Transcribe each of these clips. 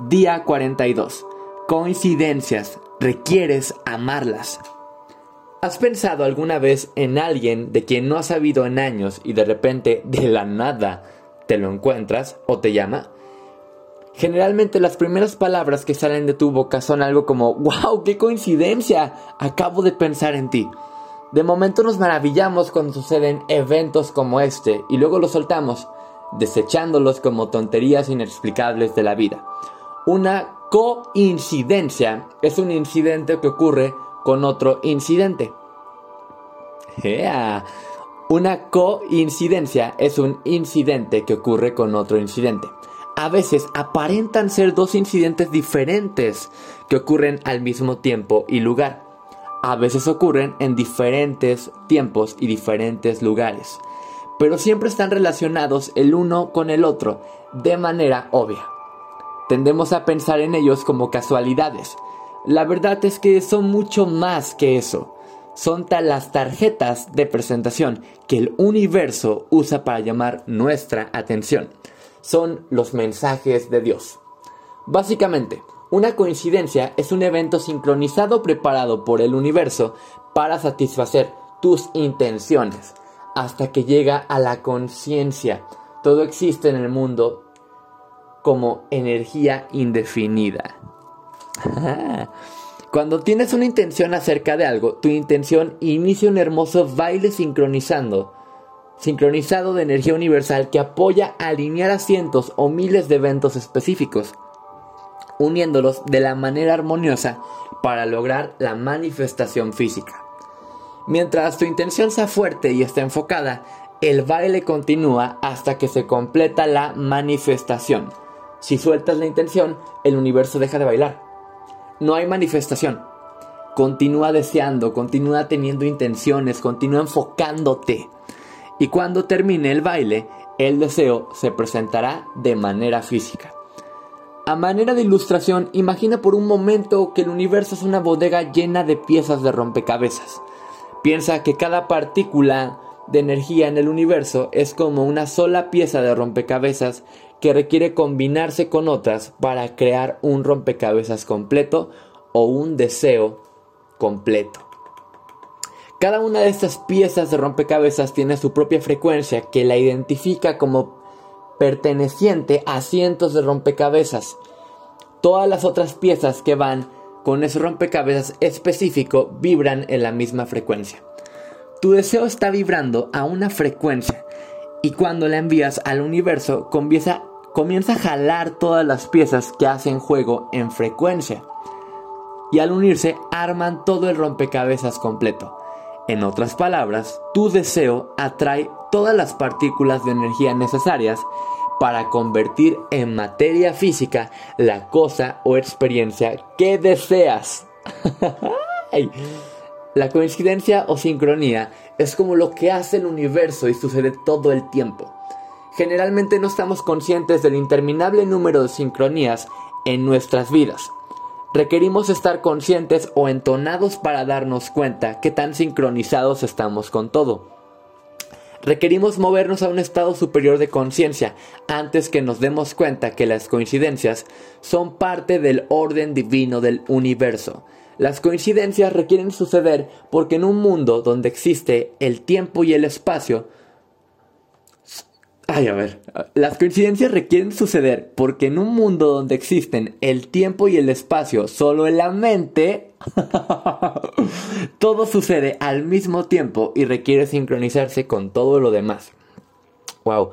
Día 42. Coincidencias. Requieres amarlas. ¿Has pensado alguna vez en alguien de quien no has sabido en años y de repente, de la nada, te lo encuentras o te llama? Generalmente las primeras palabras que salen de tu boca son algo como ¡Wow! ¡Qué coincidencia! Acabo de pensar en ti. De momento nos maravillamos cuando suceden eventos como este y luego los soltamos, desechándolos como tonterías inexplicables de la vida. Una coincidencia es un incidente que ocurre con otro incidente. Una coincidencia es un incidente que ocurre con otro incidente. A veces aparentan ser dos incidentes diferentes que ocurren al mismo tiempo y lugar. A veces ocurren en diferentes tiempos y diferentes lugares. Pero siempre están relacionados el uno con el otro de manera obvia. Tendemos a pensar en ellos como casualidades. La verdad es que son mucho más que eso. Son las tarjetas de presentación que el universo usa para llamar nuestra atención. Son los mensajes de Dios. Básicamente, una coincidencia es un evento sincronizado preparado por el universo para satisfacer tus intenciones hasta que llega a la conciencia. Todo existe en el mundo como energía indefinida. Cuando tienes una intención acerca de algo, tu intención inicia un hermoso baile sincronizando, sincronizado de energía universal que apoya a alinear a cientos o miles de eventos específicos, uniéndolos de la manera armoniosa para lograr la manifestación física. Mientras tu intención sea fuerte y esté enfocada, el baile continúa hasta que se completa la manifestación si sueltas la intención, el universo deja de bailar. No hay manifestación. Continúa deseando, continúa teniendo intenciones, continúa enfocándote. Y cuando termine el baile, el deseo se presentará de manera física. A manera de ilustración, imagina por un momento que el universo es una bodega llena de piezas de rompecabezas. Piensa que cada partícula de energía en el universo es como una sola pieza de rompecabezas que requiere combinarse con otras para crear un rompecabezas completo o un deseo completo. Cada una de estas piezas de rompecabezas tiene su propia frecuencia que la identifica como perteneciente a cientos de rompecabezas. Todas las otras piezas que van con ese rompecabezas específico vibran en la misma frecuencia. Tu deseo está vibrando a una frecuencia y cuando la envías al universo comienza comienza a jalar todas las piezas que hacen juego en frecuencia. Y al unirse arman todo el rompecabezas completo. En otras palabras, tu deseo atrae todas las partículas de energía necesarias para convertir en materia física la cosa o experiencia que deseas. la coincidencia o sincronía es como lo que hace el universo y sucede todo el tiempo generalmente no estamos conscientes del interminable número de sincronías en nuestras vidas. Requerimos estar conscientes o entonados para darnos cuenta que tan sincronizados estamos con todo. Requerimos movernos a un estado superior de conciencia antes que nos demos cuenta que las coincidencias son parte del orden divino del universo. Las coincidencias requieren suceder porque en un mundo donde existe el tiempo y el espacio, Ay, a ver, las coincidencias requieren suceder porque en un mundo donde existen el tiempo y el espacio solo en la mente, todo sucede al mismo tiempo y requiere sincronizarse con todo lo demás. Wow,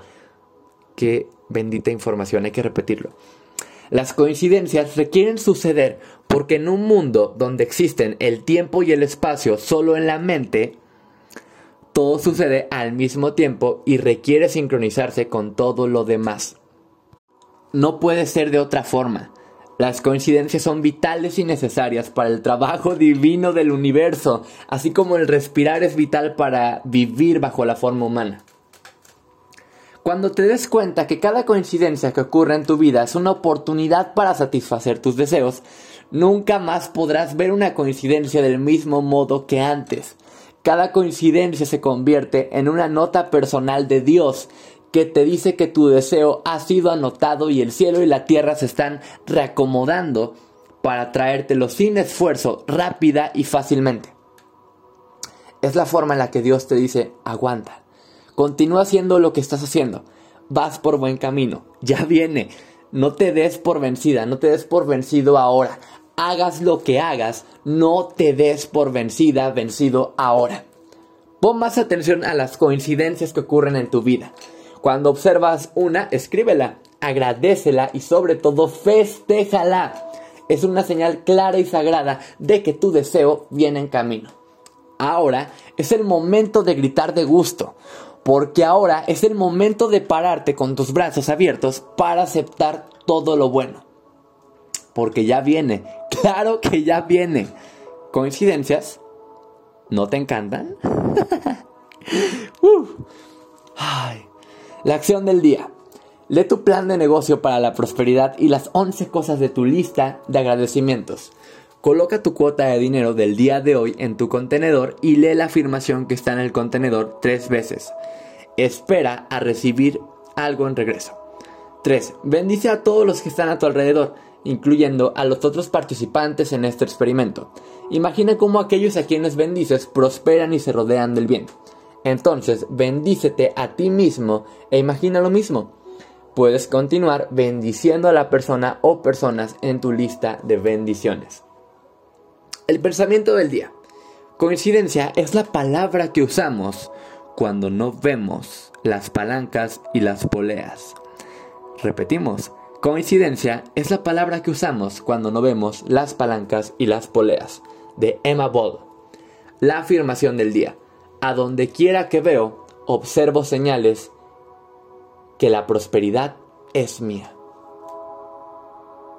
qué bendita información, hay que repetirlo. Las coincidencias requieren suceder porque en un mundo donde existen el tiempo y el espacio solo en la mente, todo sucede al mismo tiempo y requiere sincronizarse con todo lo demás. No puede ser de otra forma. Las coincidencias son vitales y necesarias para el trabajo divino del universo, así como el respirar es vital para vivir bajo la forma humana. Cuando te des cuenta que cada coincidencia que ocurre en tu vida es una oportunidad para satisfacer tus deseos, nunca más podrás ver una coincidencia del mismo modo que antes. Cada coincidencia se convierte en una nota personal de Dios que te dice que tu deseo ha sido anotado y el cielo y la tierra se están reacomodando para traértelo sin esfuerzo, rápida y fácilmente. Es la forma en la que Dios te dice, aguanta, continúa haciendo lo que estás haciendo, vas por buen camino, ya viene, no te des por vencida, no te des por vencido ahora, hagas lo que hagas, no te des por vencida, vencido ahora. Pon más atención a las coincidencias que ocurren en tu vida. Cuando observas una, escríbela, agradecela y sobre todo festéjala. Es una señal clara y sagrada de que tu deseo viene en camino. Ahora es el momento de gritar de gusto, porque ahora es el momento de pararte con tus brazos abiertos para aceptar todo lo bueno. Porque ya viene, claro que ya viene. ¿Coincidencias? ¿No te encantan? La acción del día. Lee tu plan de negocio para la prosperidad y las 11 cosas de tu lista de agradecimientos. Coloca tu cuota de dinero del día de hoy en tu contenedor y lee la afirmación que está en el contenedor tres veces. Espera a recibir algo en regreso. 3. Bendice a todos los que están a tu alrededor incluyendo a los otros participantes en este experimento. Imagina cómo aquellos a quienes bendices prosperan y se rodean del bien. Entonces, bendícete a ti mismo e imagina lo mismo. Puedes continuar bendiciendo a la persona o personas en tu lista de bendiciones. El pensamiento del día. Coincidencia es la palabra que usamos cuando no vemos las palancas y las poleas. Repetimos, Coincidencia es la palabra que usamos cuando no vemos las palancas y las poleas, de Emma Ball. La afirmación del día. A donde quiera que veo, observo señales que la prosperidad es mía.